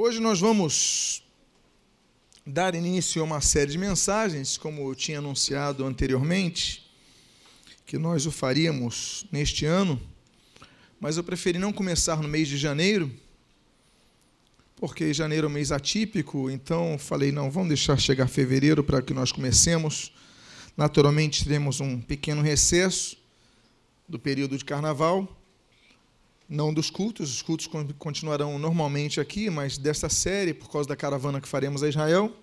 Hoje nós vamos dar início a uma série de mensagens, como eu tinha anunciado anteriormente, que nós o faríamos neste ano, mas eu preferi não começar no mês de janeiro, porque janeiro é um mês atípico, então falei, não, vamos deixar chegar fevereiro para que nós comecemos. Naturalmente, teremos um pequeno recesso do período de carnaval, não dos cultos, os cultos continuarão normalmente aqui, mas desta série, por causa da caravana que faremos a Israel.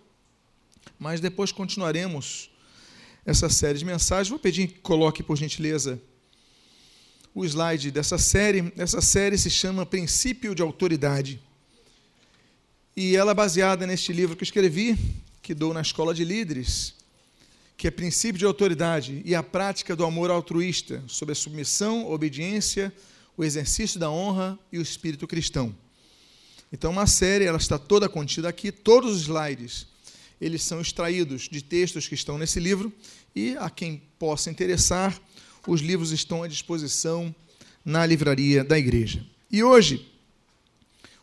Mas depois continuaremos essa série de mensagens. Vou pedir que coloque, por gentileza, o slide dessa série. Essa série se chama Princípio de Autoridade. E ela é baseada neste livro que eu escrevi, que dou na Escola de Líderes, que é Princípio de Autoridade e a Prática do Amor Altruísta, sobre a submissão, obediência, o exercício da honra e o espírito cristão. Então, uma série, ela está toda contida aqui, todos os slides, eles são extraídos de textos que estão nesse livro e a quem possa interessar, os livros estão à disposição na livraria da igreja. E hoje,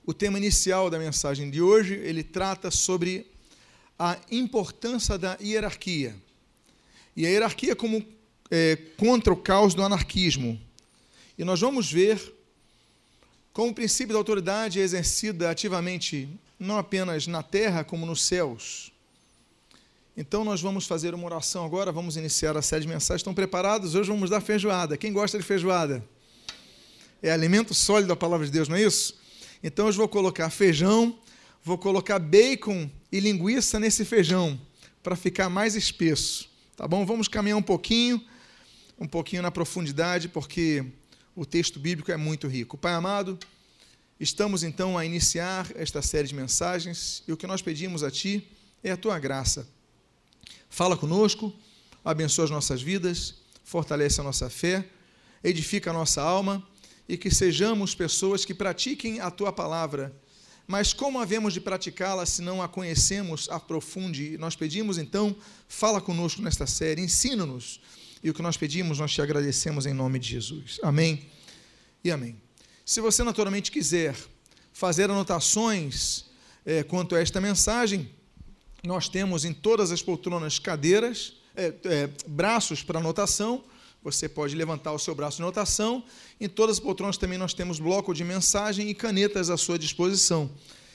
o tema inicial da mensagem de hoje, ele trata sobre a importância da hierarquia. E a hierarquia como é, contra o caos do anarquismo, e nós vamos ver como o princípio da autoridade é exercida ativamente, não apenas na terra, como nos céus. Então, nós vamos fazer uma oração agora, vamos iniciar a série de mensagens. Estão preparados? Hoje vamos dar feijoada. Quem gosta de feijoada? É alimento sólido da palavra de Deus, não é isso? Então, hoje vou colocar feijão, vou colocar bacon e linguiça nesse feijão, para ficar mais espesso. Tá bom? Vamos caminhar um pouquinho, um pouquinho na profundidade, porque o texto bíblico é muito rico. Pai amado, estamos então a iniciar esta série de mensagens e o que nós pedimos a Ti é a Tua graça. Fala conosco, abençoa as nossas vidas, fortalece a nossa fé, edifica a nossa alma e que sejamos pessoas que pratiquem a Tua palavra. Mas como havemos de praticá-la se não a conhecemos, aprofunde? Nós pedimos então, fala conosco nesta série, ensina-nos e o que nós pedimos, nós te agradecemos em nome de Jesus. Amém e amém. Se você naturalmente quiser fazer anotações é, quanto a esta mensagem, nós temos em todas as poltronas cadeiras, é, é, braços para anotação. Você pode levantar o seu braço de anotação. Em todas as poltronas também nós temos bloco de mensagem e canetas à sua disposição.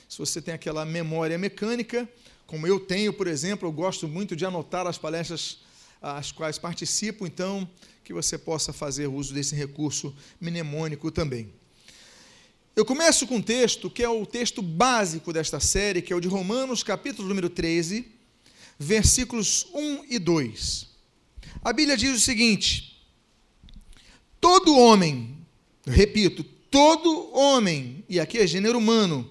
Se você tem aquela memória mecânica, como eu tenho, por exemplo, eu gosto muito de anotar as palestras as quais participo, então que você possa fazer uso desse recurso mnemônico também. Eu começo com um texto que é o texto básico desta série, que é o de Romanos, capítulo número 13, versículos 1 e 2. A Bíblia diz o seguinte: Todo homem, repito, todo homem, e aqui é gênero humano,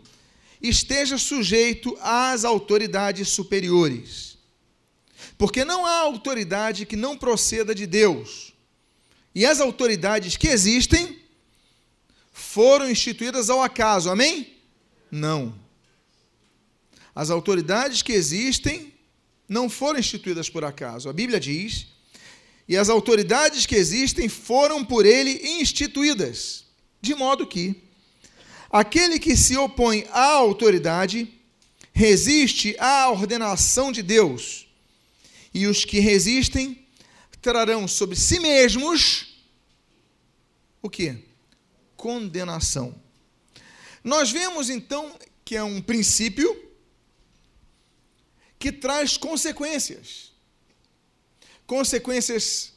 esteja sujeito às autoridades superiores porque não há autoridade que não proceda de Deus. E as autoridades que existem foram instituídas ao acaso, amém? Não. As autoridades que existem não foram instituídas por acaso. A Bíblia diz: e as autoridades que existem foram por ele instituídas, de modo que aquele que se opõe à autoridade resiste à ordenação de Deus e os que resistem trarão sobre si mesmos o que? Condenação. Nós vemos então que é um princípio que traz consequências. Consequências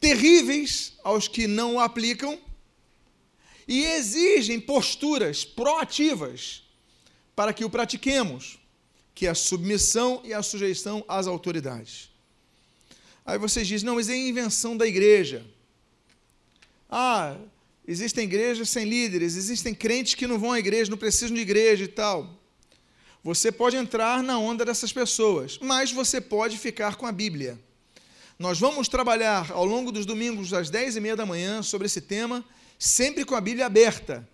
terríveis aos que não o aplicam e exigem posturas proativas para que o pratiquemos que é a submissão e a sujeição às autoridades. Aí vocês dizem, não, mas é invenção da igreja. Ah, existem igrejas sem líderes, existem crentes que não vão à igreja, não precisam de igreja e tal. Você pode entrar na onda dessas pessoas, mas você pode ficar com a Bíblia. Nós vamos trabalhar ao longo dos domingos às dez e meia da manhã sobre esse tema, sempre com a Bíblia aberta.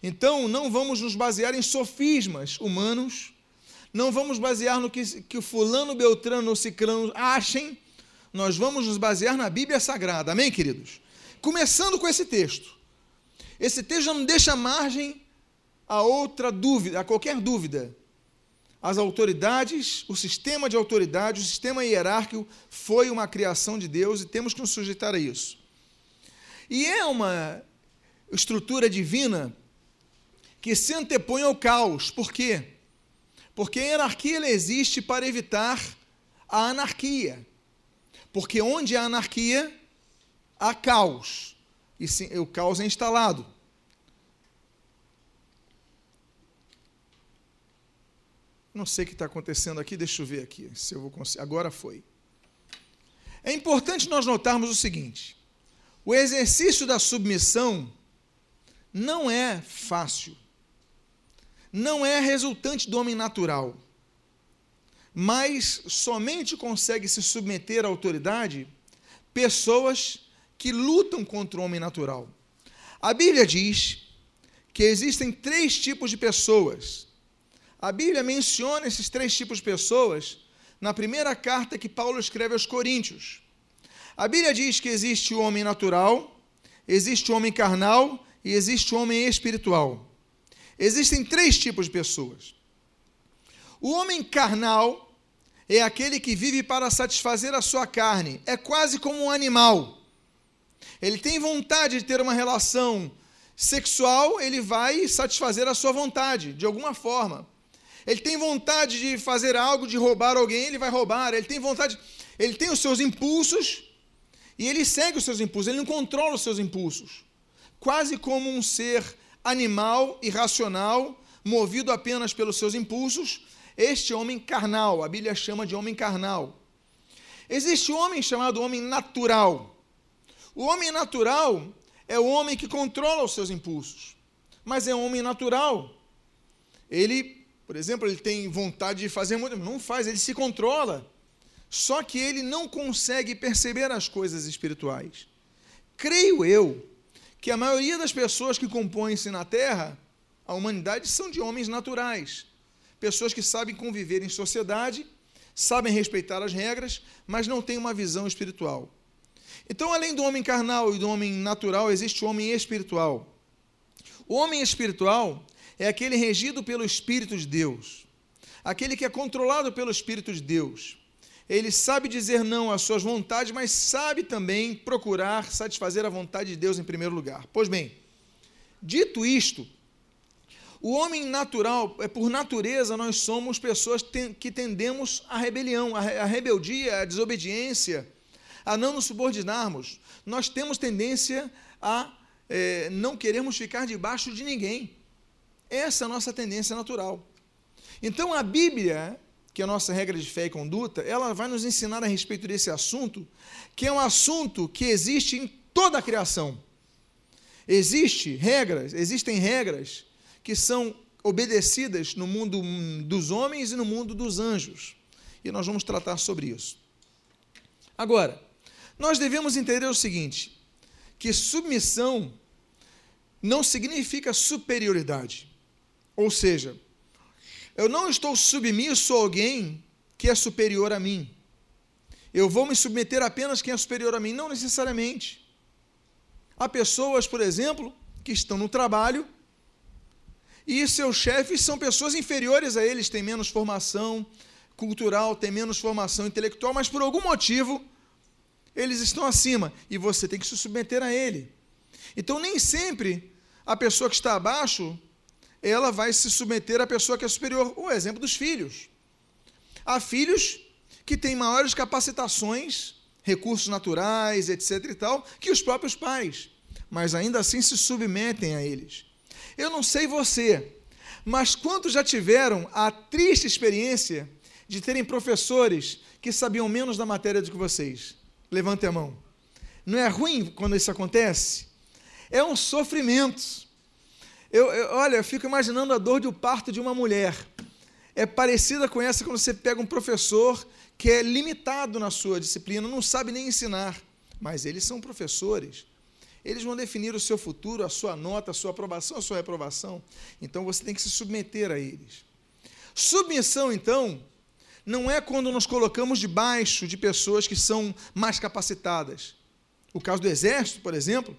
Então, não vamos nos basear em sofismas humanos, não vamos basear no que, que o fulano, beltrano ou ciclano achem, nós vamos nos basear na Bíblia Sagrada, amém, queridos? Começando com esse texto. Esse texto já não deixa margem a outra dúvida, a qualquer dúvida. As autoridades, o sistema de autoridade, o sistema hierárquico foi uma criação de Deus e temos que nos sujeitar a isso. E é uma estrutura divina que se antepõe ao caos. Por quê? Porque a hierarquia existe para evitar a anarquia. Porque onde há anarquia, há caos. E sim, o caos é instalado. Não sei o que está acontecendo aqui, deixa eu ver aqui, se eu vou conseguir. Agora foi. É importante nós notarmos o seguinte: o exercício da submissão não é fácil, não é resultante do homem natural, mas somente consegue se submeter à autoridade pessoas que lutam contra o homem natural. A Bíblia diz que existem três tipos de pessoas a Bíblia menciona esses três tipos de pessoas na primeira carta que Paulo escreve aos Coríntios. A Bíblia diz que existe o homem natural, existe o homem carnal e existe o homem espiritual. Existem três tipos de pessoas. O homem carnal é aquele que vive para satisfazer a sua carne, é quase como um animal. Ele tem vontade de ter uma relação sexual, ele vai satisfazer a sua vontade, de alguma forma. Ele tem vontade de fazer algo, de roubar alguém, ele vai roubar. Ele tem vontade, ele tem os seus impulsos e ele segue os seus impulsos, ele não controla os seus impulsos. Quase como um ser animal, irracional, movido apenas pelos seus impulsos, este homem carnal, a Bíblia chama de homem carnal. Existe um homem chamado homem natural. O homem natural é o homem que controla os seus impulsos, mas é um homem natural. Ele por exemplo, ele tem vontade de fazer muito, não faz, ele se controla. Só que ele não consegue perceber as coisas espirituais. Creio eu que a maioria das pessoas que compõem-se na Terra, a humanidade, são de homens naturais. Pessoas que sabem conviver em sociedade, sabem respeitar as regras, mas não têm uma visão espiritual. Então, além do homem carnal e do homem natural, existe o homem espiritual. O homem espiritual é aquele regido pelo Espírito de Deus, aquele que é controlado pelo Espírito de Deus. Ele sabe dizer não às suas vontades, mas sabe também procurar satisfazer a vontade de Deus em primeiro lugar. Pois bem, dito isto, o homem natural, é por natureza, nós somos pessoas que tendemos à rebelião, à rebeldia, à desobediência, a não nos subordinarmos. Nós temos tendência a é, não queremos ficar debaixo de ninguém. Essa é a nossa tendência natural. Então a Bíblia, que é a nossa regra de fé e conduta, ela vai nos ensinar a respeito desse assunto, que é um assunto que existe em toda a criação. Existe regras, existem regras que são obedecidas no mundo dos homens e no mundo dos anjos. E nós vamos tratar sobre isso. Agora, nós devemos entender o seguinte: que submissão não significa superioridade. Ou seja, eu não estou submisso a alguém que é superior a mim. Eu vou me submeter apenas quem é superior a mim, não necessariamente. Há pessoas, por exemplo, que estão no trabalho e seus chefes são pessoas inferiores a eles, têm menos formação cultural, têm menos formação intelectual, mas por algum motivo eles estão acima e você tem que se submeter a ele. Então, nem sempre a pessoa que está abaixo ela vai se submeter à pessoa que é superior. O exemplo dos filhos. Há filhos que têm maiores capacitações, recursos naturais, etc. e tal, que os próprios pais, mas ainda assim se submetem a eles. Eu não sei você, mas quantos já tiveram a triste experiência de terem professores que sabiam menos da matéria do que vocês? Levante a mão. Não é ruim quando isso acontece? É um sofrimento. Eu, eu, olha, eu fico imaginando a dor um parto de uma mulher. É parecida com essa quando você pega um professor que é limitado na sua disciplina, não sabe nem ensinar. Mas eles são professores. Eles vão definir o seu futuro, a sua nota, a sua aprovação, a sua reprovação. Então você tem que se submeter a eles. Submissão, então, não é quando nos colocamos debaixo de pessoas que são mais capacitadas. O caso do exército, por exemplo,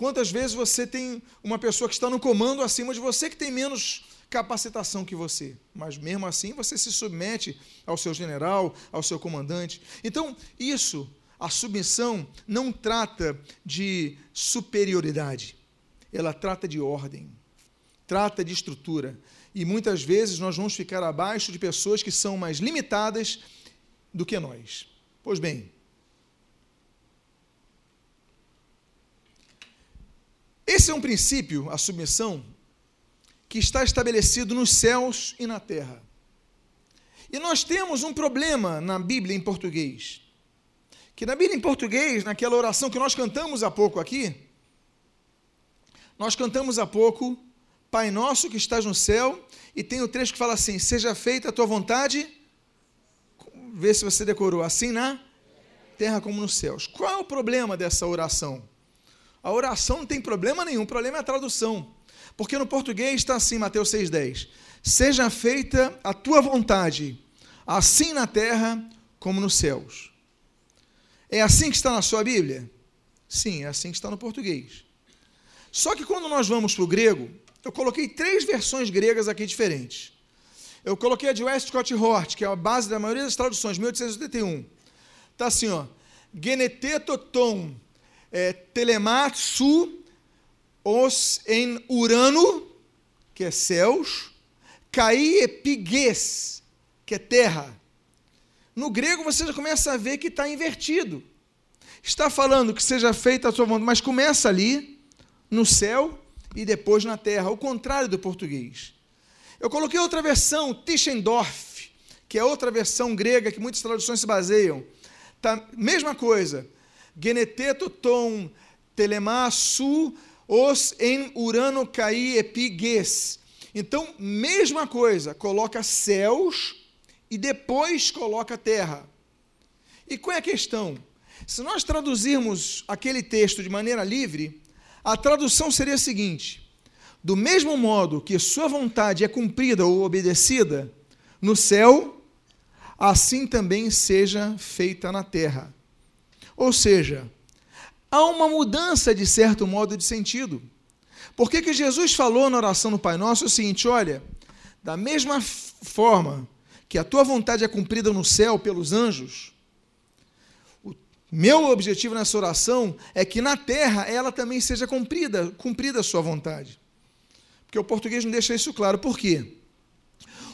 Quantas vezes você tem uma pessoa que está no comando acima de você que tem menos capacitação que você, mas mesmo assim você se submete ao seu general, ao seu comandante. Então, isso, a submissão, não trata de superioridade, ela trata de ordem, trata de estrutura. E muitas vezes nós vamos ficar abaixo de pessoas que são mais limitadas do que nós. Pois bem, esse é um princípio, a submissão, que está estabelecido nos céus e na terra. E nós temos um problema na Bíblia em português. Que na Bíblia em português, naquela oração que nós cantamos há pouco aqui, nós cantamos há pouco, Pai nosso que estás no céu, e tem o trecho que fala assim: Seja feita a tua vontade, vê se você decorou, assim na terra como nos céus. Qual é o problema dessa oração? A oração não tem problema nenhum, o problema é a tradução. Porque no português está assim, Mateus 6,10: Seja feita a tua vontade, assim na terra como nos céus. É assim que está na sua Bíblia? Sim, é assim que está no português. Só que quando nós vamos para o grego, eu coloquei três versões gregas aqui diferentes. Eu coloquei a de Westcott Hort, que é a base da maioria das traduções, 1881. Está assim, ó. Genetetoton é, telematsu os em Urano, que é céus, caí epigues, que é terra. No grego você já começa a ver que está invertido. Está falando que seja feita a sua vontade, mas começa ali, no céu, e depois na terra, o contrário do português. Eu coloquei outra versão, Tischendorf, que é outra versão grega que muitas traduções se baseiam. Tá, mesma coisa. Geneteto tom telemasu os em Urano caí epigues. Então, mesma coisa, coloca céus e depois coloca terra. E qual é a questão? Se nós traduzirmos aquele texto de maneira livre, a tradução seria a seguinte: do mesmo modo que sua vontade é cumprida ou obedecida no céu, assim também seja feita na terra. Ou seja, há uma mudança de certo modo de sentido. Por que, que Jesus falou na oração do Pai Nosso o seguinte: olha, da mesma forma que a tua vontade é cumprida no céu pelos anjos, o meu objetivo nessa oração é que na terra ela também seja cumprida, cumprida a sua vontade. Porque o português não deixa isso claro. Por quê?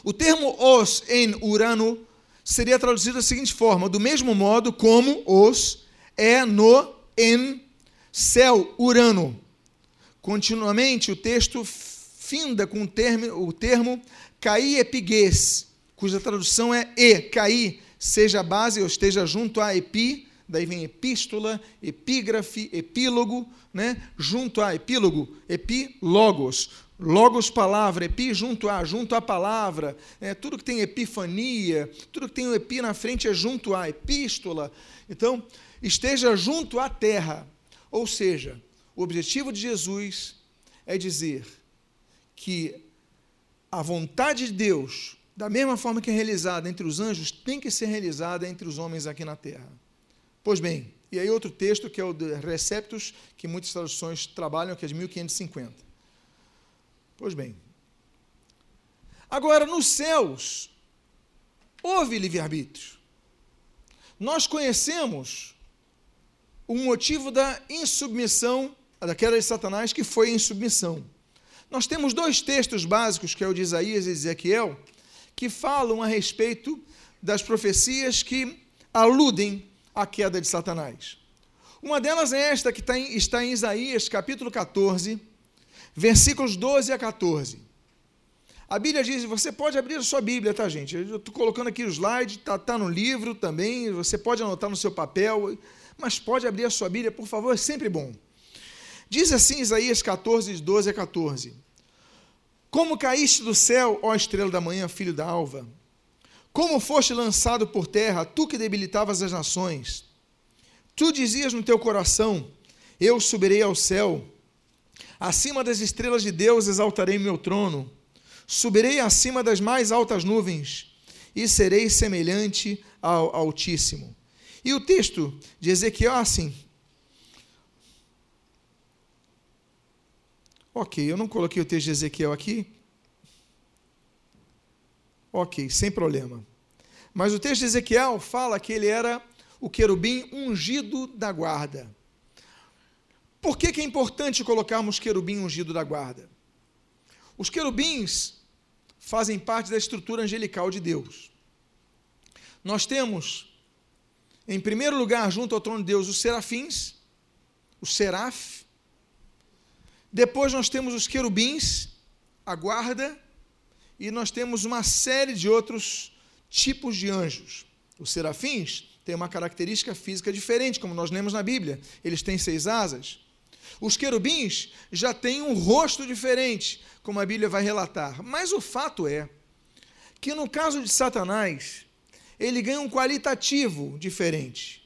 O termo os em Urano seria traduzido da seguinte forma: do mesmo modo como os é no em céu, Urano. Continuamente, o texto finda com o termo, o termo caí epiguês, cuja tradução é e, caí, seja a base ou esteja junto a epi, daí vem epístola, epígrafe, epílogo, né? junto a epílogo, epilogos, logos palavra, epi junto a, junto à palavra, é, tudo que tem epifania, tudo que tem o epi na frente é junto a epístola. Então, esteja junto à terra. Ou seja, o objetivo de Jesus é dizer que a vontade de Deus, da mesma forma que é realizada entre os anjos, tem que ser realizada entre os homens aqui na terra. Pois bem, e aí outro texto que é o de Receptus, que muitas traduções trabalham, que é de 1550. Pois bem. Agora, nos céus, houve livre-arbítrio. Nós conhecemos o motivo da insubmissão, daquela de Satanás que foi em submissão. Nós temos dois textos básicos, que é o de Isaías e Ezequiel, que falam a respeito das profecias que aludem à queda de Satanás. Uma delas é esta que está em, está em Isaías, capítulo 14, versículos 12 a 14. A Bíblia diz, você pode abrir a sua Bíblia, tá, gente? Eu estou colocando aqui o slide, está tá no livro também, você pode anotar no seu papel mas pode abrir a sua Bíblia, por favor, é sempre bom. Diz assim Isaías 14, 12 a 14: Como caíste do céu, ó estrela da manhã, filho da alva? Como foste lançado por terra, tu que debilitavas as nações? Tu dizias no teu coração: Eu subirei ao céu, acima das estrelas de Deus exaltarei meu trono, subirei acima das mais altas nuvens e serei semelhante ao Altíssimo. E o texto de Ezequiel é assim. Ok, eu não coloquei o texto de Ezequiel aqui. Ok, sem problema. Mas o texto de Ezequiel fala que ele era o querubim ungido da guarda. Por que, que é importante colocarmos querubim ungido da guarda? Os querubins fazem parte da estrutura angelical de Deus. Nós temos, em primeiro lugar, junto ao trono de Deus, os serafins, o seraf. Depois nós temos os querubins, a guarda, e nós temos uma série de outros tipos de anjos. Os serafins têm uma característica física diferente, como nós lemos na Bíblia. Eles têm seis asas. Os querubins já têm um rosto diferente, como a Bíblia vai relatar. Mas o fato é que no caso de Satanás, ele ganha um qualitativo diferente.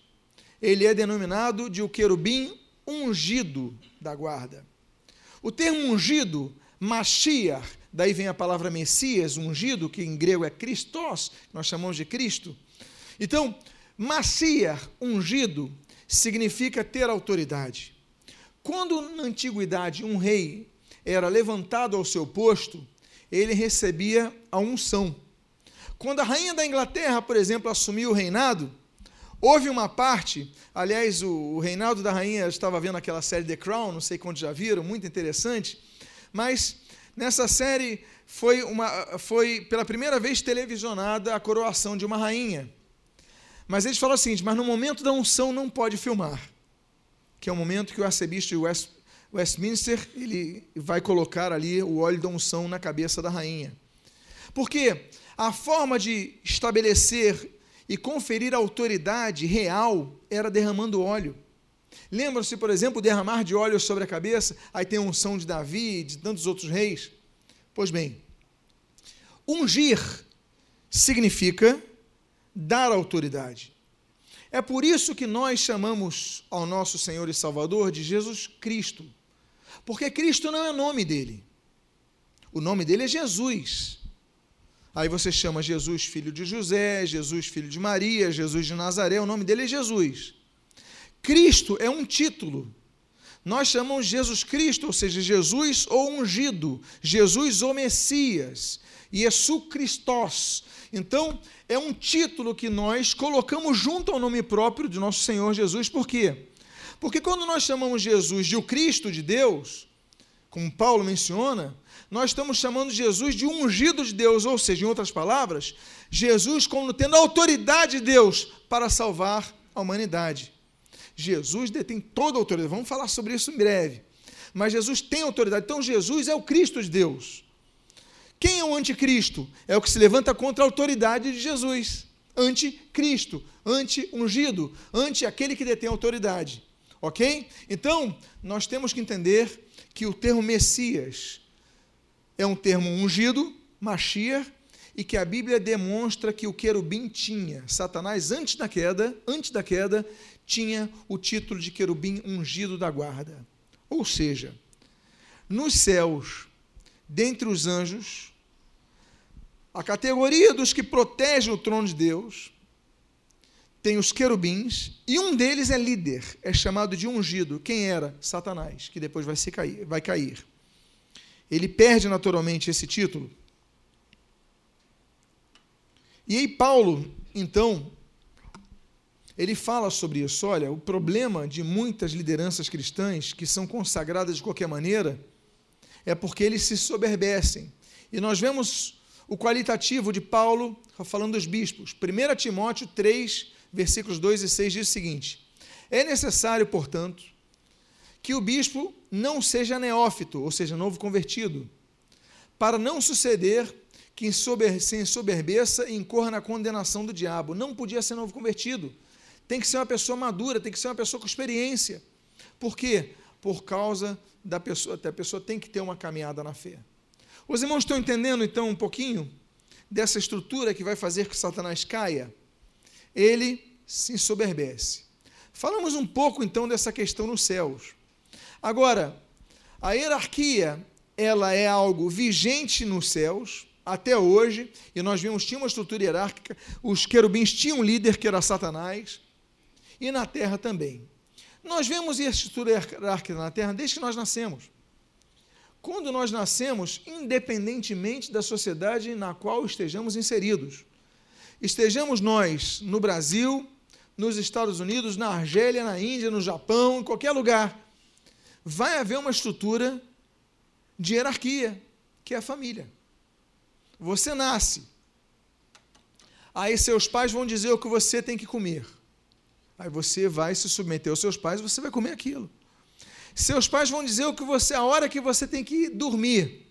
Ele é denominado de o querubim ungido da guarda. O termo ungido, Mashiach, daí vem a palavra Messias, ungido, que em grego é Christos, nós chamamos de Cristo. Então, Mashiach, ungido, significa ter autoridade. Quando na antiguidade um rei era levantado ao seu posto, ele recebia a unção. Quando a rainha da Inglaterra, por exemplo, assumiu o reinado, houve uma parte, aliás, o, o reinado da rainha, eu estava vendo aquela série The Crown, não sei quantos já viram, muito interessante, mas Nessa série foi, uma, foi pela primeira vez televisionada a coroação de uma rainha. Mas eles falam o seguinte: mas no momento da unção não pode filmar, que é o momento que o arcebispo de West, Westminster ele vai colocar ali o óleo da unção na cabeça da rainha. Porque a forma de estabelecer e conferir autoridade real era derramando óleo. Lembram-se, por exemplo, derramar de óleo sobre a cabeça? Aí tem a unção de Davi e de tantos outros reis. Pois bem, ungir significa dar autoridade. É por isso que nós chamamos ao nosso Senhor e Salvador de Jesus Cristo. Porque Cristo não é nome dele. O nome dele é Jesus. Aí você chama Jesus filho de José, Jesus filho de Maria, Jesus de Nazaré, o nome dele é Jesus. Cristo é um título. Nós chamamos Jesus Cristo, ou seja, Jesus ou ungido, Jesus ou Messias, Yesu Christos. Então, é um título que nós colocamos junto ao nome próprio de nosso Senhor Jesus, por quê? Porque quando nós chamamos Jesus de o Cristo de Deus, como Paulo menciona, nós estamos chamando Jesus de ungido de Deus, ou seja, em outras palavras, Jesus como tendo autoridade de Deus para salvar a humanidade. Jesus detém toda a autoridade. Vamos falar sobre isso em breve. Mas Jesus tem autoridade. Então Jesus é o Cristo de Deus. Quem é o anticristo? É o que se levanta contra a autoridade de Jesus. Anticristo, anti-ungido, anti aquele que detém autoridade. Ok? Então, nós temos que entender que o termo Messias é um termo ungido, Mashiach, e que a Bíblia demonstra que o querubim tinha. Satanás, antes da queda, antes da queda, tinha o título de querubim ungido da guarda. Ou seja, nos céus, dentre os anjos, a categoria dos que protegem o trono de Deus tem os querubins e um deles é líder, é chamado de ungido. Quem era? Satanás, que depois vai, se cair, vai cair. Ele perde naturalmente esse título. E aí Paulo, então, ele fala sobre isso. Olha, o problema de muitas lideranças cristãs que são consagradas de qualquer maneira é porque eles se soberbecem. E nós vemos o qualitativo de Paulo falando dos bispos. 1 Timóteo 3, versículos 2 e 6 diz o seguinte: É necessário, portanto, que o bispo não seja neófito, ou seja, novo convertido, para não suceder que se ensoberbeça e incorra na condenação do diabo. Não podia ser novo convertido tem que ser uma pessoa madura, tem que ser uma pessoa com experiência. Por quê? Por causa da pessoa, a pessoa tem que ter uma caminhada na fé. Os irmãos estão entendendo então um pouquinho dessa estrutura que vai fazer que Satanás caia? Ele se ensoberbece. Falamos um pouco então dessa questão nos céus. Agora, a hierarquia, ela é algo vigente nos céus até hoje, e nós vimos tinha uma estrutura hierárquica, os querubins tinham um líder que era Satanás, e na terra também. Nós vemos a estrutura hierárquica na terra desde que nós nascemos. quando nós nascemos, independentemente da sociedade na qual estejamos inseridos. Estejamos nós no Brasil, nos Estados Unidos, na Argélia, na Índia, no Japão, em qualquer lugar, vai haver uma estrutura de hierarquia, que é a família. Você nasce, aí seus pais vão dizer o que você tem que comer. Aí você vai se submeter aos seus pais e você vai comer aquilo. Seus pais vão dizer o que você, a hora que você tem que dormir.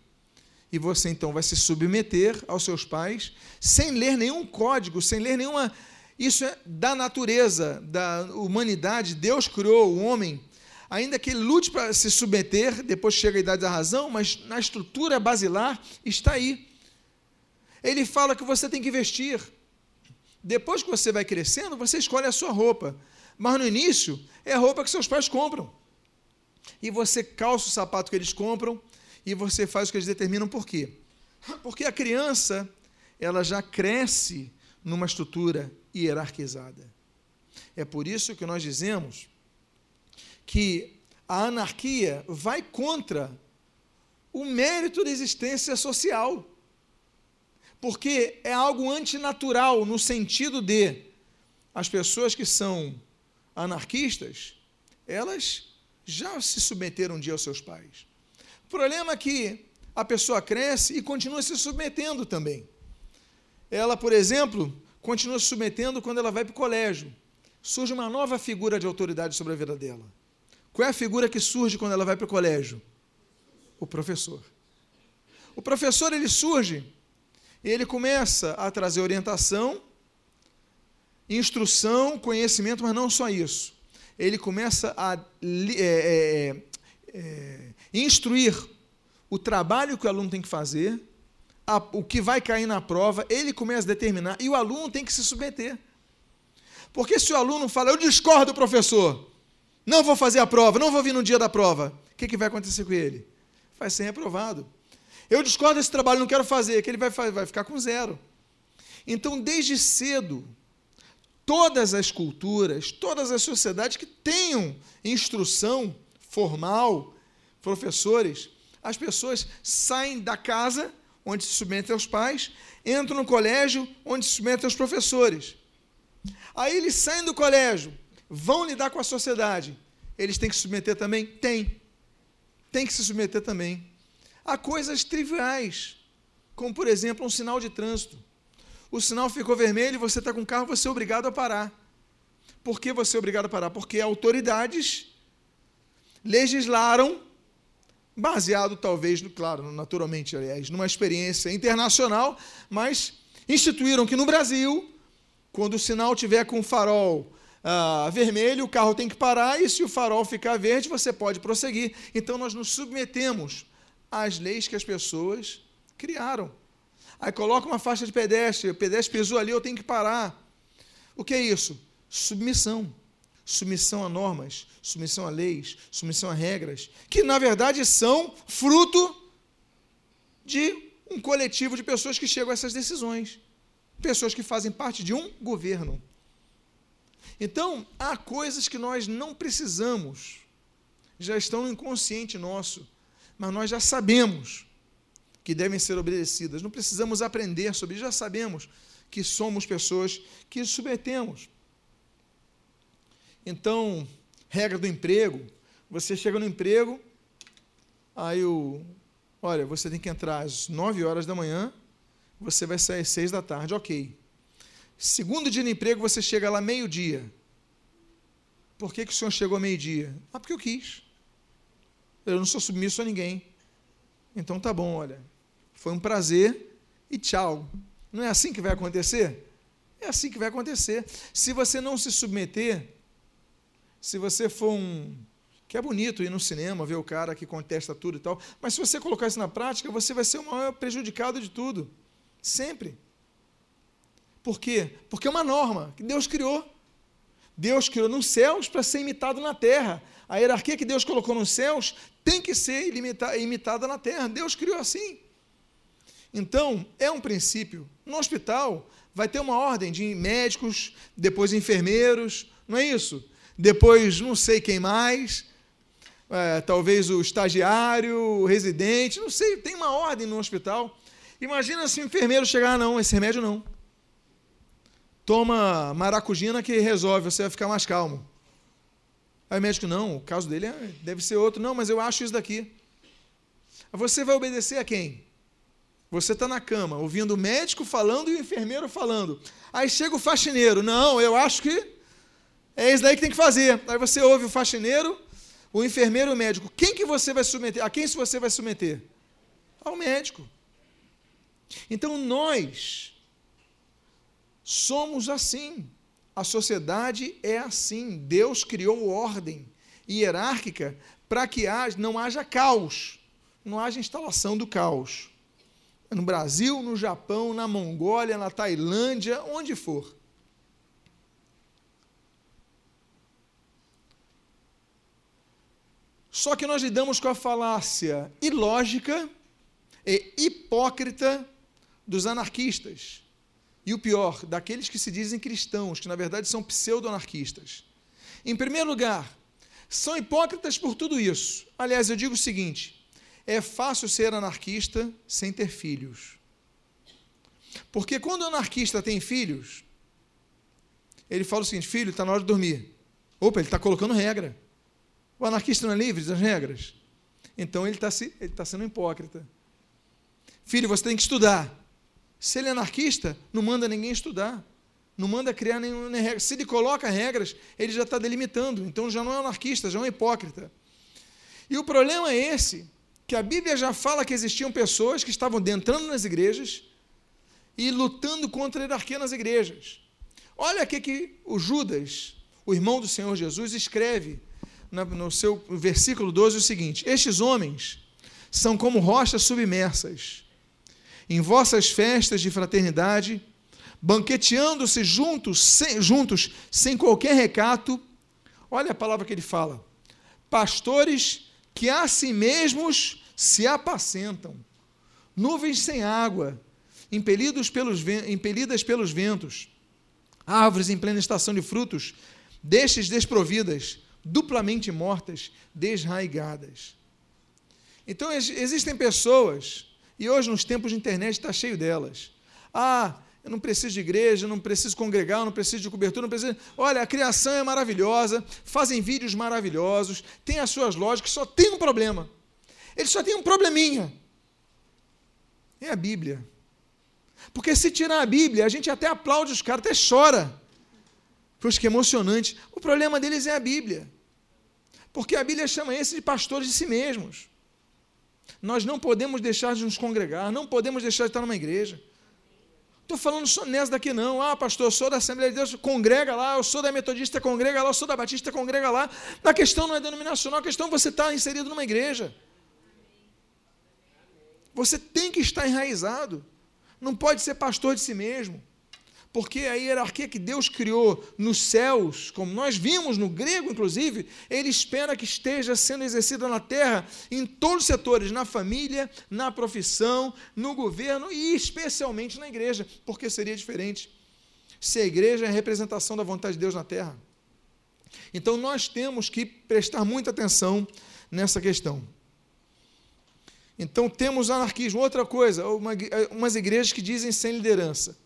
E você então vai se submeter aos seus pais sem ler nenhum código, sem ler nenhuma. Isso é da natureza, da humanidade. Deus criou o homem, ainda que ele lute para se submeter, depois chega a idade da razão, mas na estrutura basilar está aí. Ele fala que você tem que vestir. Depois que você vai crescendo, você escolhe a sua roupa. Mas no início, é a roupa que seus pais compram e você calça o sapato que eles compram e você faz o que eles determinam. Por quê? Porque a criança ela já cresce numa estrutura hierarquizada. É por isso que nós dizemos que a anarquia vai contra o mérito da existência social. Porque é algo antinatural no sentido de as pessoas que são anarquistas, elas já se submeteram um dia aos seus pais. O problema é que a pessoa cresce e continua se submetendo também. Ela, por exemplo, continua se submetendo quando ela vai para o colégio. Surge uma nova figura de autoridade sobre a vida dela. Qual é a figura que surge quando ela vai para o colégio? O professor. O professor ele surge e ele começa a trazer orientação, instrução, conhecimento, mas não só isso ele começa a é, é, é, instruir o trabalho que o aluno tem que fazer, a, o que vai cair na prova, ele começa a determinar, e o aluno tem que se submeter. Porque se o aluno fala, eu discordo do professor, não vou fazer a prova, não vou vir no dia da prova, o que, que vai acontecer com ele? Vai ser reprovado. Eu discordo desse trabalho, não quero fazer, que ele vai, vai ficar com zero. Então, desde cedo, todas as culturas, todas as sociedades que tenham instrução formal, professores, as pessoas saem da casa, onde se submetem aos pais, entram no colégio, onde se submetem aos professores. Aí eles saem do colégio, vão lidar com a sociedade. Eles têm que se submeter também? Tem. Tem que se submeter também. A coisas triviais, como, por exemplo, um sinal de trânsito o sinal ficou vermelho e você está com o carro, você é obrigado a parar. Por que você é obrigado a parar? Porque autoridades legislaram, baseado talvez, claro, naturalmente, aliás, numa experiência internacional, mas instituíram que no Brasil, quando o sinal tiver com o farol ah, vermelho, o carro tem que parar, e se o farol ficar verde, você pode prosseguir. Então nós nos submetemos às leis que as pessoas criaram. Aí coloca uma faixa de pedestre, o pedestre pisou ali, eu tenho que parar. O que é isso? Submissão. Submissão a normas, submissão a leis, submissão a regras, que na verdade são fruto de um coletivo de pessoas que chegam a essas decisões. Pessoas que fazem parte de um governo. Então, há coisas que nós não precisamos, já estão no inconsciente nosso, mas nós já sabemos que devem ser obedecidas. Não precisamos aprender sobre já sabemos que somos pessoas que submetemos. Então, regra do emprego, você chega no emprego, aí o olha, você tem que entrar às 9 horas da manhã, você vai sair às 6 da tarde, ok. Segundo dia de emprego, você chega lá meio-dia. Por que, que o senhor chegou meio-dia? Ah, porque eu quis. Eu não sou submisso a ninguém. Então tá bom, olha. Foi um prazer e tchau. Não é assim que vai acontecer? É assim que vai acontecer. Se você não se submeter, se você for um. Que é bonito ir no cinema, ver o cara que contesta tudo e tal, mas se você colocar isso na prática, você vai ser o maior prejudicado de tudo. Sempre. Por quê? Porque é uma norma que Deus criou. Deus criou nos céus para ser imitado na terra. A hierarquia que Deus colocou nos céus tem que ser imitada na terra. Deus criou assim. Então, é um princípio. No hospital, vai ter uma ordem de médicos, depois enfermeiros, não é isso? Depois, não sei quem mais. é, talvez o estagiário, o residente, não sei, tem uma ordem no hospital. Imagina se o enfermeiro chegar, ah, não, esse remédio não. Toma maracujina que resolve, você vai ficar mais calmo. Aí o médico, não, o caso dele é, deve ser outro. Não, mas eu acho isso daqui. Você vai obedecer a quem? Você está na cama, ouvindo o médico falando e o enfermeiro falando. Aí chega o faxineiro. Não, eu acho que é isso daí que tem que fazer. Aí você ouve o faxineiro, o enfermeiro o médico. Quem que você vai submeter? A quem você vai submeter? Ao médico. Então nós somos assim. A sociedade é assim. Deus criou ordem hierárquica para que não haja caos, não haja instalação do caos no Brasil, no Japão, na Mongólia, na Tailândia, onde for. Só que nós lidamos com a falácia ilógica e hipócrita dos anarquistas. E o pior, daqueles que se dizem cristãos, que na verdade são pseudo-anarquistas. Em primeiro lugar, são hipócritas por tudo isso. Aliás, eu digo o seguinte: é fácil ser anarquista sem ter filhos. Porque quando o anarquista tem filhos, ele fala o seguinte: filho, está na hora de dormir. Opa, ele está colocando regra. O anarquista não é livre das regras. Então ele está ele tá sendo hipócrita. Filho, você tem que estudar. Se ele é anarquista, não manda ninguém estudar. Não manda criar nenhuma regra. Se ele coloca regras, ele já está delimitando. Então já não é anarquista, já é um hipócrita. E o problema é esse que a Bíblia já fala que existiam pessoas que estavam entrando nas igrejas e lutando contra a hierarquia nas igrejas. Olha aqui que o Judas, o irmão do Senhor Jesus, escreve no seu versículo 12 o seguinte: Estes homens são como rochas submersas. Em vossas festas de fraternidade, banqueteando-se juntos sem, juntos, sem qualquer recato, olha a palavra que ele fala: pastores que a si mesmos se apacentam. Nuvens sem água, impelidos pelos, impelidas pelos ventos, árvores em plena estação de frutos, destes desprovidas, duplamente mortas, desraigadas. Então existem pessoas, e hoje nos tempos de internet está cheio delas. Ah, eu não preciso de igreja, não preciso congregar, não preciso de cobertura, não preciso. Olha, a criação é maravilhosa, fazem vídeos maravilhosos, tem as suas lógicas, só tem um problema. Ele só tem um probleminha. É a Bíblia. Porque se tirar a Bíblia, a gente até aplaude os caras, até chora. Poxa, que emocionante. O problema deles é a Bíblia. Porque a Bíblia chama esses de pastores de si mesmos. Nós não podemos deixar de nos congregar, não podemos deixar de estar numa igreja. Estou falando só nessa daqui não. Ah, pastor, eu sou da Assembleia de Deus, congrega lá, eu sou da Metodista, congrega lá, eu sou da Batista, congrega lá. A questão não é denominacional, a questão é você estar tá inserido numa igreja. Você tem que estar enraizado. Não pode ser pastor de si mesmo. Porque a hierarquia que Deus criou nos céus, como nós vimos no grego, inclusive, ele espera que esteja sendo exercida na terra, em todos os setores, na família, na profissão, no governo e especialmente na igreja, porque seria diferente se a igreja é a representação da vontade de Deus na terra. Então nós temos que prestar muita atenção nessa questão. Então temos anarquismo. Outra coisa, uma, umas igrejas que dizem sem liderança.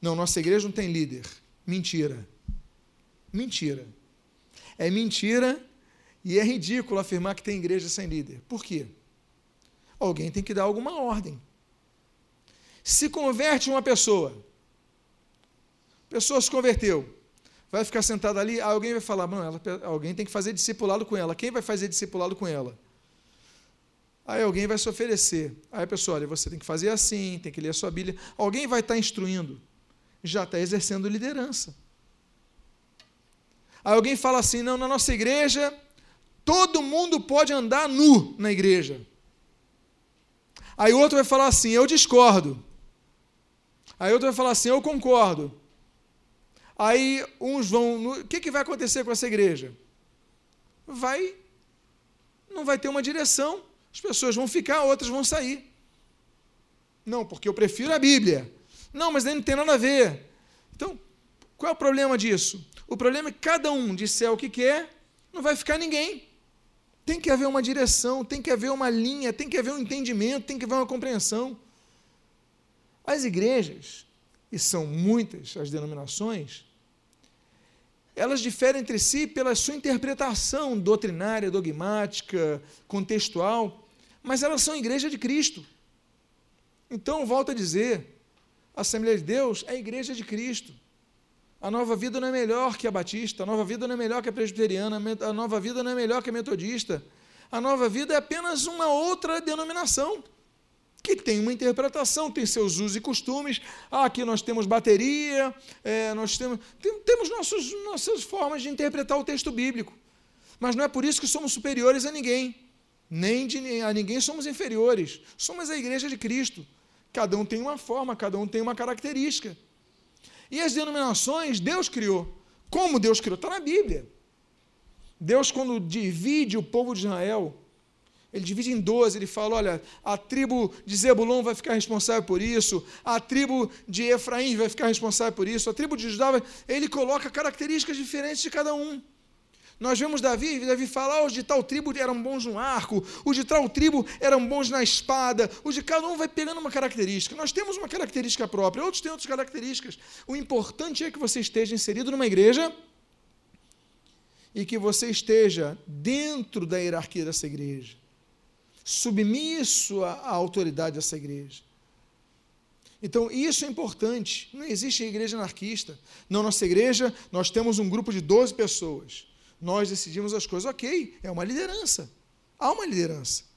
Não, nossa igreja não tem líder. Mentira. Mentira. É mentira e é ridículo afirmar que tem igreja sem líder. Por quê? Alguém tem que dar alguma ordem. Se converte uma pessoa, a pessoa se converteu, vai ficar sentada ali, alguém vai falar, não, ela, alguém tem que fazer discipulado com ela. Quem vai fazer discipulado com ela? Aí alguém vai se oferecer. Aí a pessoa, olha, você tem que fazer assim, tem que ler a sua Bíblia. Alguém vai estar instruindo. Já está exercendo liderança. Aí alguém fala assim: não, na nossa igreja, todo mundo pode andar nu na igreja. Aí outro vai falar assim: eu discordo. Aí outro vai falar assim: eu concordo. Aí uns vão. O que, que vai acontecer com essa igreja? Vai. Não vai ter uma direção. As pessoas vão ficar, outras vão sair. Não, porque eu prefiro a Bíblia. Não, mas não tem nada a ver. Então, qual é o problema disso? O problema é que cada um disser o que quer, não vai ficar ninguém. Tem que haver uma direção, tem que haver uma linha, tem que haver um entendimento, tem que haver uma compreensão. As igrejas, e são muitas as denominações, elas diferem entre si pela sua interpretação doutrinária, dogmática, contextual, mas elas são igreja de Cristo. Então, volto a dizer, a Assembleia de Deus é a igreja de Cristo. A nova vida não é melhor que a batista, a nova vida não é melhor que a presbiteriana, a nova vida não é melhor que a metodista. A nova vida é apenas uma outra denominação que tem uma interpretação, tem seus usos e costumes. Ah, aqui nós temos bateria, é, nós temos, tem, temos nossos, nossas formas de interpretar o texto bíblico. Mas não é por isso que somos superiores a ninguém, nem de, a ninguém somos inferiores. Somos a igreja de Cristo. Cada um tem uma forma, cada um tem uma característica. E as denominações Deus criou. Como Deus criou? Está na Bíblia. Deus, quando divide o povo de Israel, ele divide em 12, ele fala: olha, a tribo de Zebulon vai ficar responsável por isso, a tribo de Efraim vai ficar responsável por isso, a tribo de Judá vai... Ele coloca características diferentes de cada um. Nós vemos Davi, Davi fala, oh, os de tal tribo eram bons no arco, os de tal tribo eram bons na espada, os de cada um vai pegando uma característica. Nós temos uma característica própria, outros têm outras características. O importante é que você esteja inserido numa igreja e que você esteja dentro da hierarquia dessa igreja submisso à, autoridade dessa igreja. Então, isso é importante. Não existe igreja anarquista. Na nossa igreja, nós temos um grupo de 12 pessoas. Nós decidimos as coisas. Ok, é uma liderança. Há uma liderança.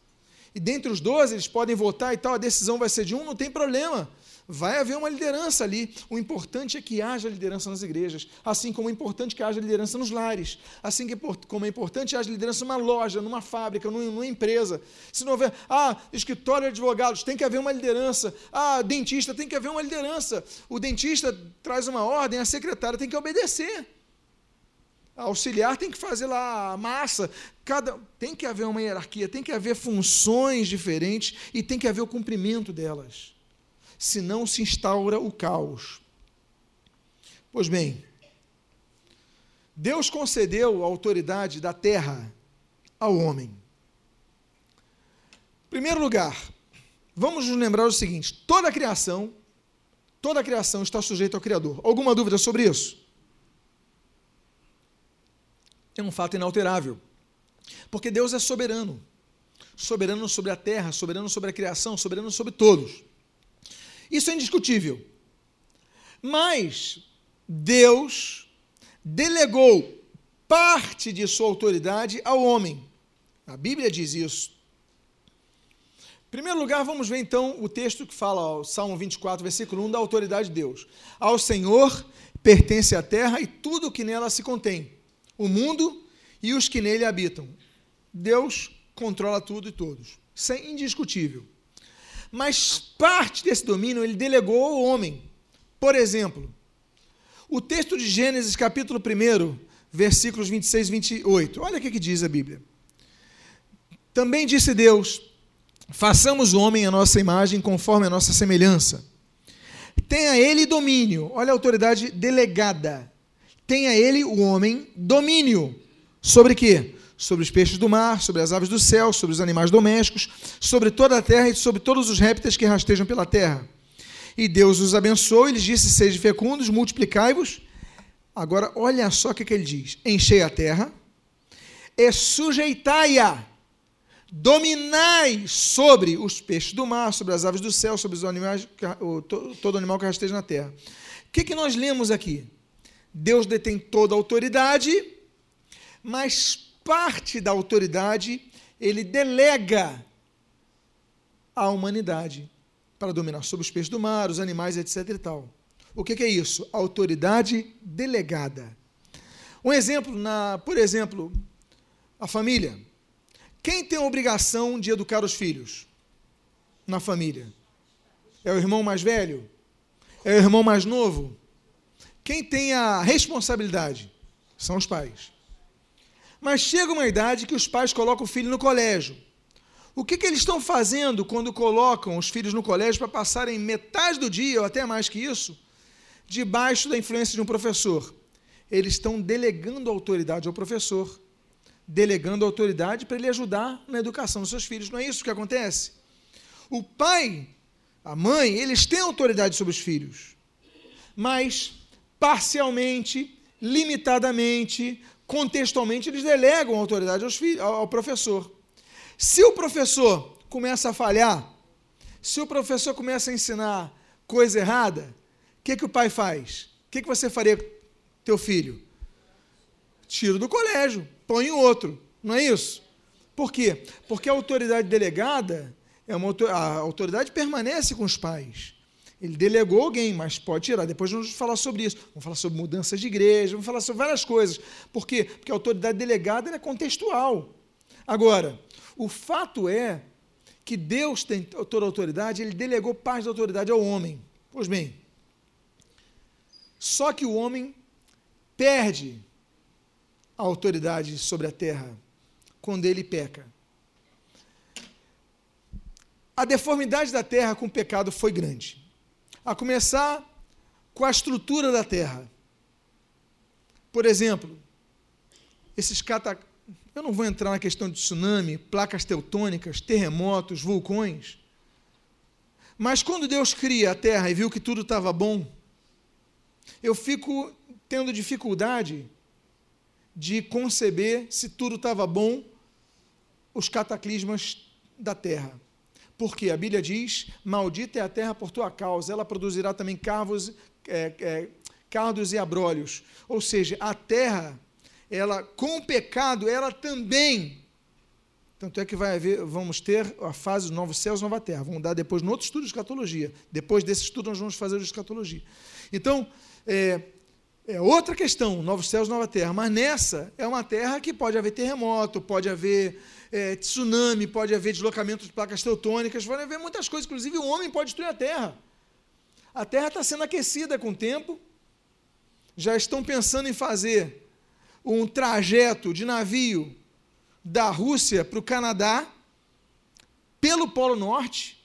E dentre os 12, eles podem votar e tal, a decisão vai ser de um, não tem problema. Vai haver uma liderança ali. O importante é que haja liderança nas igrejas, assim como é importante que haja liderança nos lares, assim como é importante que haja liderança numa loja, numa fábrica, numa empresa. Se não houver, ah, escritório de advogados, tem que haver uma liderança. Ah, dentista, tem que haver uma liderança. O dentista traz uma ordem, a secretária tem que obedecer. Auxiliar tem que fazer lá a massa. Cada, tem que haver uma hierarquia, tem que haver funções diferentes e tem que haver o cumprimento delas senão se instaura o caos. Pois bem, Deus concedeu a autoridade da terra ao homem. Em primeiro lugar, vamos nos lembrar o seguinte: toda a criação, toda a criação está sujeita ao Criador. Alguma dúvida sobre isso? É um fato inalterável. Porque Deus é soberano. Soberano sobre a terra, soberano sobre a criação, soberano sobre todos. Isso é indiscutível. Mas Deus delegou parte de sua autoridade ao homem. A Bíblia diz isso. Em primeiro lugar, vamos ver então o texto que fala, o Salmo 24, versículo 1, da autoridade de Deus. Ao Senhor pertence a terra e tudo o que nela se contém, o mundo e os que nele habitam. Deus controla tudo e todos. Isso é indiscutível mas parte desse domínio ele delegou ao homem. Por exemplo, o texto de Gênesis, capítulo 1, versículos 26 e 28. Olha o que, diz a Bíblia. Também disse Deus: façamos o homem a nossa imagem, conforme a nossa semelhança. Tenha ele domínio, olha a autoridade delegada. Tenha ele, o homem, domínio. Sobre quê? sobre os peixes do mar, sobre as aves do céu, sobre os animais domésticos, sobre toda a terra e sobre todos os répteis que rastejam pela terra. E Deus os abençoou e lhes disse: Sejam fecundos, multiplicai-vos. Agora, olha só o que, que ele diz: Enchei a terra e sujeitai-a, dominai sobre os peixes do mar, sobre as aves do céu, sobre os animais, todo animal que rasteja na terra. O que, que nós lemos aqui? Deus detém toda a autoridade, mas parte da autoridade ele delega à humanidade para dominar sobre os peixes do mar, os animais, etc. e tal. O que, que é isso? Autoridade delegada. Um exemplo, na, por exemplo, a família. Quem tem a obrigação de educar os filhos na família? É o irmão mais velho? É o irmão mais novo? Quem tem a responsabilidade? São os pais. Mas chega uma idade que os pais colocam o filho no colégio. O que, que eles estão fazendo quando colocam os filhos no colégio para passarem metade do dia, ou até mais que isso, debaixo da influência de um professor? Eles estão delegando autoridade ao professor, delegando autoridade para ele ajudar na educação dos seus filhos. Não é isso que acontece? O pai, a mãe, eles têm autoridade sobre os filhos, mas parcialmente, limitadamente, contextualmente, eles delegam autoridade ao professor. Se o professor começa a falhar, se o professor começa a ensinar coisa errada, o que, que o pai faz? O que, que você faria com teu filho? Tiro do colégio, põe outro, não é isso? Por quê? Porque a autoridade delegada, é uma, a autoridade permanece com os pais. Ele delegou alguém, mas pode tirar. Depois vamos falar sobre isso. Vamos falar sobre mudanças de igreja, vamos falar sobre várias coisas. Por quê? Porque a autoridade delegada é contextual. Agora, o fato é que Deus tem toda a autoridade, ele delegou parte da autoridade ao homem. Pois bem, só que o homem perde a autoridade sobre a terra quando ele peca. A deformidade da terra com o pecado foi grande. A começar com a estrutura da terra. Por exemplo, esses cataclismos eu não vou entrar na questão de tsunami, placas tectônicas, terremotos, vulcões. Mas quando Deus cria a terra e viu que tudo estava bom, eu fico tendo dificuldade de conceber se tudo estava bom os cataclismas da terra. Porque a Bíblia diz: Maldita é a terra por tua causa, ela produzirá também carvos, é, é, cardos e abrolhos. Ou seja, a terra ela com o pecado, ela também. Tanto é que vai haver, vamos ter a fase dos novos céus, nova terra. Vamos dar depois no outro estudo de escatologia. Depois desse estudo nós vamos fazer o de escatologia. Então, é, é outra questão, novos céus, nova terra. Mas nessa é uma terra que pode haver terremoto, pode haver é, tsunami, pode haver deslocamento de placas teutônicas, pode haver muitas coisas. Inclusive o homem pode destruir a terra. A terra está sendo aquecida com o tempo. Já estão pensando em fazer um trajeto de navio da Rússia para o Canadá, pelo Polo Norte.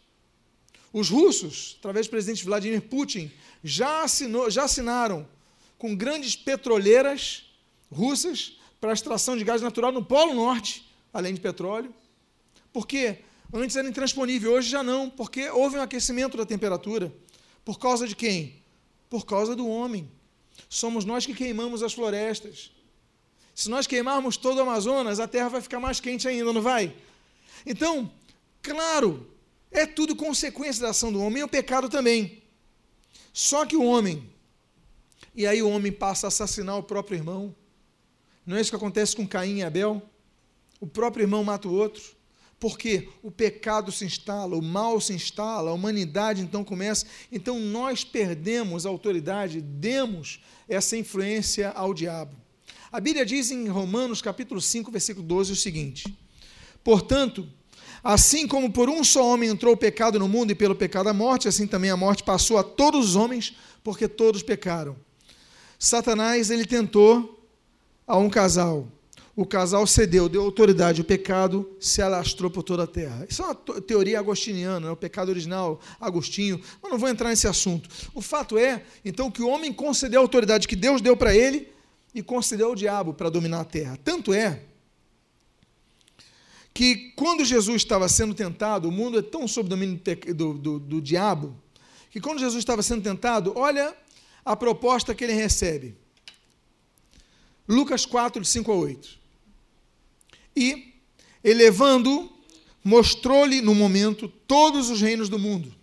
Os russos, através do presidente Vladimir Putin, já, assinou, já assinaram com grandes petroleiras russas para extração de gás natural no Polo Norte, além de petróleo. Porque antes era intransponível, hoje já não, porque houve um aquecimento da temperatura. Por causa de quem? Por causa do homem. Somos nós que queimamos as florestas. Se nós queimarmos todo o Amazonas, a terra vai ficar mais quente ainda, não vai? Então, claro, é tudo consequência da ação do homem e o pecado também. Só que o homem, e aí o homem passa a assassinar o próprio irmão. Não é isso que acontece com Caim e Abel? O próprio irmão mata o outro. Porque o pecado se instala, o mal se instala, a humanidade então começa. Então nós perdemos a autoridade, demos essa influência ao diabo. A Bíblia diz em Romanos capítulo 5, versículo 12 o seguinte: Portanto, assim como por um só homem entrou o pecado no mundo e pelo pecado a morte, assim também a morte passou a todos os homens, porque todos pecaram. Satanás ele tentou a um casal. O casal cedeu, deu autoridade, o pecado se alastrou por toda a terra. Isso é uma teoria agostiniana, é o pecado original, Agostinho, mas não vou entrar nesse assunto. O fato é, então, que o homem concedeu a autoridade que Deus deu para ele, e concedeu o diabo para dominar a terra. Tanto é que quando Jesus estava sendo tentado, o mundo é tão sob domínio do, do, do diabo, que quando Jesus estava sendo tentado, olha a proposta que ele recebe. Lucas 4, de 5 a 8. E, elevando, mostrou-lhe no momento todos os reinos do mundo.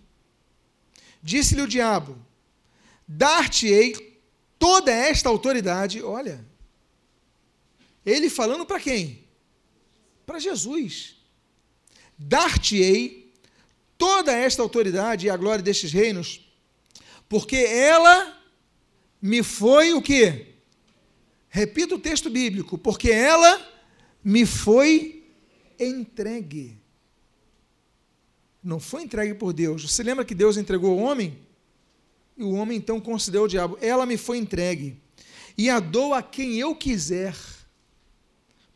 Disse-lhe o diabo: Dar-te-ei toda esta autoridade, olha, ele falando para quem? Para Jesus. Dar-te-ei toda esta autoridade e a glória destes reinos, porque ela me foi o quê? Repita o texto bíblico, porque ela me foi entregue. Não foi entregue por Deus. Você lembra que Deus entregou o homem? E o homem então considerou o diabo: Ela me foi entregue, e a dou a quem eu quiser.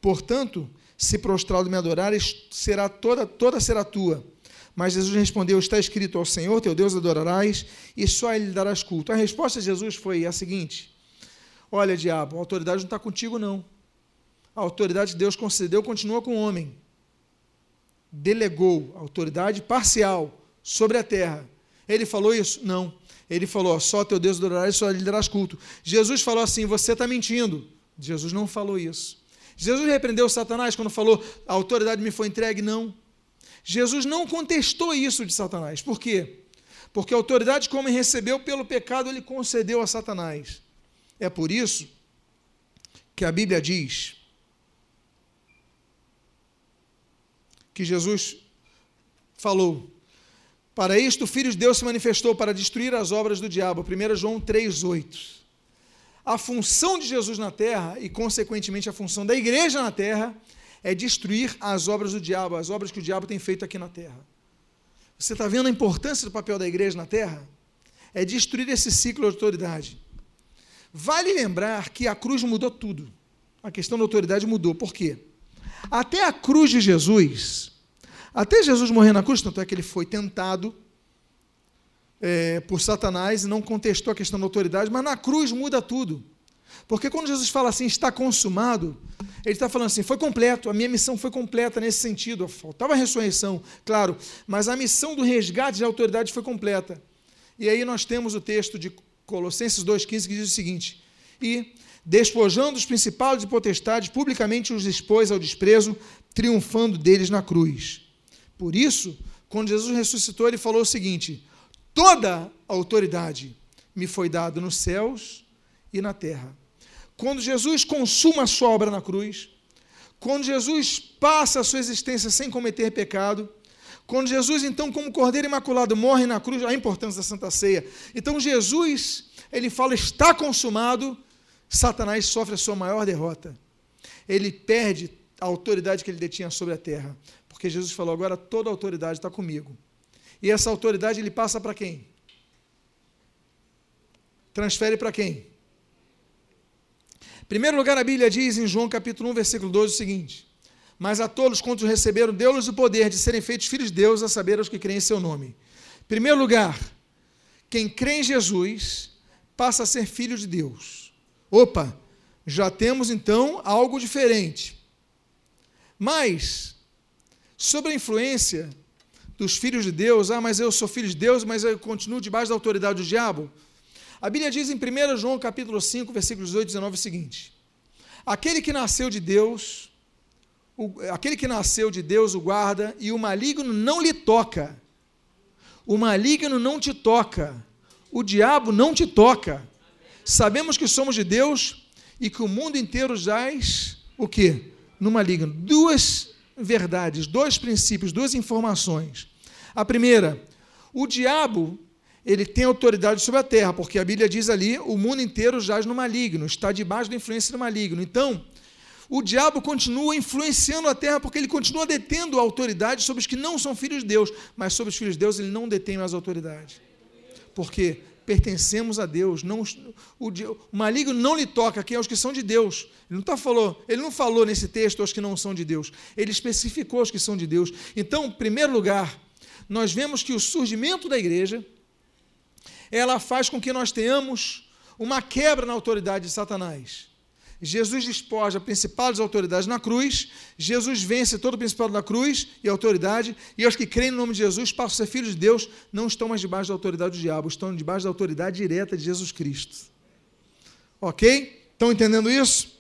Portanto, se prostrado me adorares, será toda, toda será tua. Mas Jesus respondeu: Está escrito ao Senhor teu Deus adorarás, e só ele darás culto. A resposta de Jesus foi a seguinte: Olha, diabo, a autoridade não está contigo, não. A autoridade que Deus concedeu continua com o homem. Delegou autoridade parcial sobre a terra. Ele falou isso? Não. Ele falou: só teu Deus adorarás, só lhe darás culto. Jesus falou assim: você está mentindo. Jesus não falou isso. Jesus repreendeu Satanás quando falou: a autoridade me foi entregue? Não. Jesus não contestou isso de Satanás. Por quê? Porque a autoridade como recebeu pelo pecado, ele concedeu a Satanás. É por isso que a Bíblia diz que Jesus falou: Para isto o Filho de Deus se manifestou para destruir as obras do diabo. 1 João 3,8. A função de Jesus na terra e, consequentemente, a função da igreja na terra é destruir as obras do diabo, as obras que o diabo tem feito aqui na terra. Você está vendo a importância do papel da igreja na terra? É destruir esse ciclo de autoridade. Vale lembrar que a cruz mudou tudo. A questão da autoridade mudou. Por quê? Até a cruz de Jesus, até Jesus morrer na cruz, tanto é que ele foi tentado é, por Satanás e não contestou a questão da autoridade, mas na cruz muda tudo. Porque quando Jesus fala assim, está consumado, ele está falando assim, foi completo, a minha missão foi completa nesse sentido. Faltava a ressurreição, claro, mas a missão do resgate de autoridade foi completa. E aí nós temos o texto de Colossenses 2,15 que diz o seguinte: E, despojando os principais e potestades, publicamente os expôs ao desprezo, triunfando deles na cruz. Por isso, quando Jesus ressuscitou, ele falou o seguinte: Toda a autoridade me foi dada nos céus e na terra. Quando Jesus consuma a sua obra na cruz, quando Jesus passa a sua existência sem cometer pecado, quando Jesus, então, como Cordeiro Imaculado, morre na cruz, a importância da Santa Ceia. Então, Jesus, ele fala, está consumado, Satanás sofre a sua maior derrota. Ele perde a autoridade que ele detinha sobre a terra. Porque Jesus falou, agora toda a autoridade está comigo. E essa autoridade ele passa para quem? Transfere para quem? Em primeiro lugar, a Bíblia diz em João capítulo 1, versículo 12 o seguinte: Mas a todos quantos receberam, deu-lhes o poder de serem feitos filhos de Deus, a saber, aos que creem em seu nome. Em primeiro lugar, quem crê em Jesus passa a ser filho de Deus. Opa, já temos então algo diferente. Mas, sobre a influência dos filhos de Deus, ah, mas eu sou filho de Deus, mas eu continuo debaixo da autoridade do diabo. A Bíblia diz em 1 João capítulo 5, versículos 18 e 19 o seguinte: Aquele que nasceu de Deus, o, aquele que nasceu de Deus o guarda, e o maligno não lhe toca. O maligno não te toca. O diabo não te toca. Sabemos que somos de Deus e que o mundo inteiro jaz o quê? No maligno. Duas verdades, dois princípios, duas informações. A primeira, o diabo, ele tem autoridade sobre a terra, porque a Bíblia diz ali, o mundo inteiro jaz no maligno, está debaixo da influência do maligno. Então, o diabo continua influenciando a terra porque ele continua detendo a autoridade sobre os que não são filhos de Deus, mas sobre os filhos de Deus ele não detém mais autoridade. Porque pertencemos a Deus, não, o, o maligno não lhe toca quem é os que são de Deus. Ele não, tá falou, ele não falou nesse texto aos que não são de Deus, ele especificou os que são de Deus. Então, em primeiro lugar, nós vemos que o surgimento da igreja ela faz com que nós tenhamos uma quebra na autoridade de Satanás. Jesus despoja a principal das autoridades na cruz, Jesus vence todo o principal da cruz e autoridade, e os que creem no nome de Jesus, passam a ser filhos de Deus, não estão mais debaixo da autoridade do diabo, estão debaixo da autoridade direta de Jesus Cristo. Ok? Estão entendendo isso?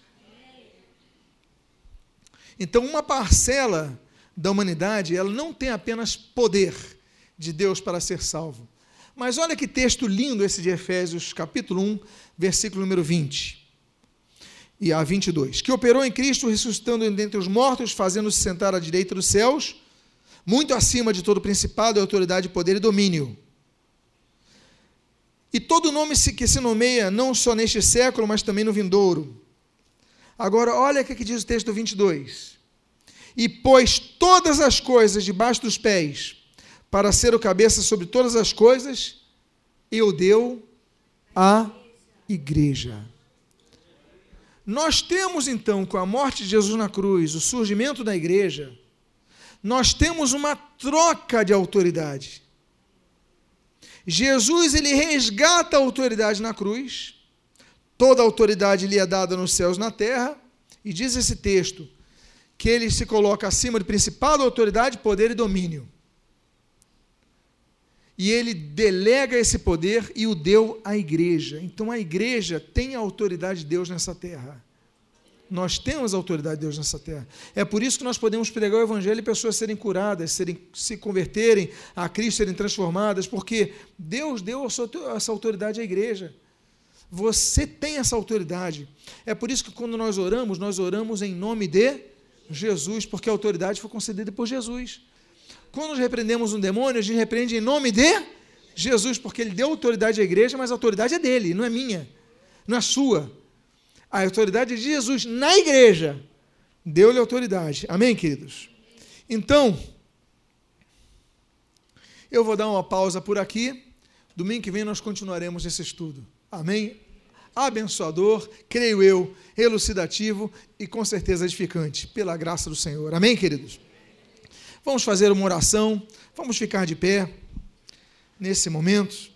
Então, uma parcela da humanidade, ela não tem apenas poder de Deus para ser salvo. Mas olha que texto lindo esse de Efésios, capítulo 1, versículo número 20 e a 22. Que operou em Cristo, ressuscitando dentre os mortos, fazendo-se sentar à direita dos céus, muito acima de todo principado, autoridade, poder e domínio. E todo nome que se nomeia, não só neste século, mas também no vindouro. Agora, olha o que diz o texto 22 e pôs todas as coisas debaixo dos pés, para ser o cabeça sobre todas as coisas, e o deu à igreja. Nós temos então, com a morte de Jesus na cruz, o surgimento da igreja, nós temos uma troca de autoridade. Jesus ele resgata a autoridade na cruz, toda a autoridade lhe é dada nos céus e na terra, E diz esse texto que ele se coloca acima de principal autoridade, poder e domínio. E ele delega esse poder e o deu à igreja. Então a igreja tem a autoridade de Deus nessa terra. Nós temos a autoridade de Deus nessa terra. É por isso que nós podemos pregar o Evangelho e pessoas serem curadas, serem, se converterem a Cristo, serem transformadas, porque Deus deu essa autoridade à igreja. Você tem essa autoridade. É por isso que quando nós oramos, nós oramos em nome de Jesus, porque a autoridade foi concedida por Jesus. Quando nós repreendemos um demônio, a gente repreende em nome de Jesus, porque ele deu autoridade à igreja, mas a autoridade é dele, não é minha, não é sua. A autoridade é de Jesus na igreja. Deu-lhe autoridade. Amém, queridos? Então, eu vou dar uma pausa por aqui. Domingo que vem nós continuaremos esse estudo. Amém? Abençoador, creio eu, elucidativo e com certeza edificante, pela graça do Senhor. Amém, queridos? Vamos fazer uma oração, vamos ficar de pé nesse momento.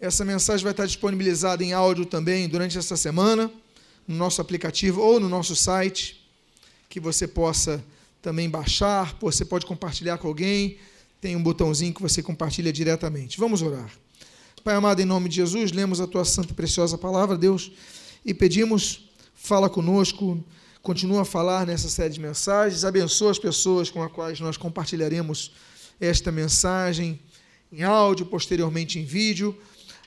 Essa mensagem vai estar disponibilizada em áudio também durante essa semana, no nosso aplicativo ou no nosso site, que você possa também baixar, você pode compartilhar com alguém, tem um botãozinho que você compartilha diretamente. Vamos orar. Pai amado, em nome de Jesus, lemos a tua santa e preciosa palavra, Deus, e pedimos, fala conosco, continua a falar nessa série de mensagens, abençoa as pessoas com as quais nós compartilharemos esta mensagem em áudio, posteriormente em vídeo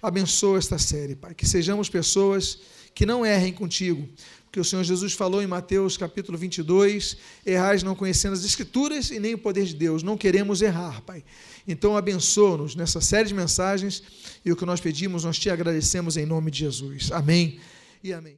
abençoa esta série, Pai. Que sejamos pessoas que não errem contigo. Porque o Senhor Jesus falou em Mateus capítulo 22: errais não conhecendo as Escrituras e nem o poder de Deus. Não queremos errar, Pai. Então abençoa-nos nessa série de mensagens e o que nós pedimos, nós te agradecemos em nome de Jesus. Amém e amém.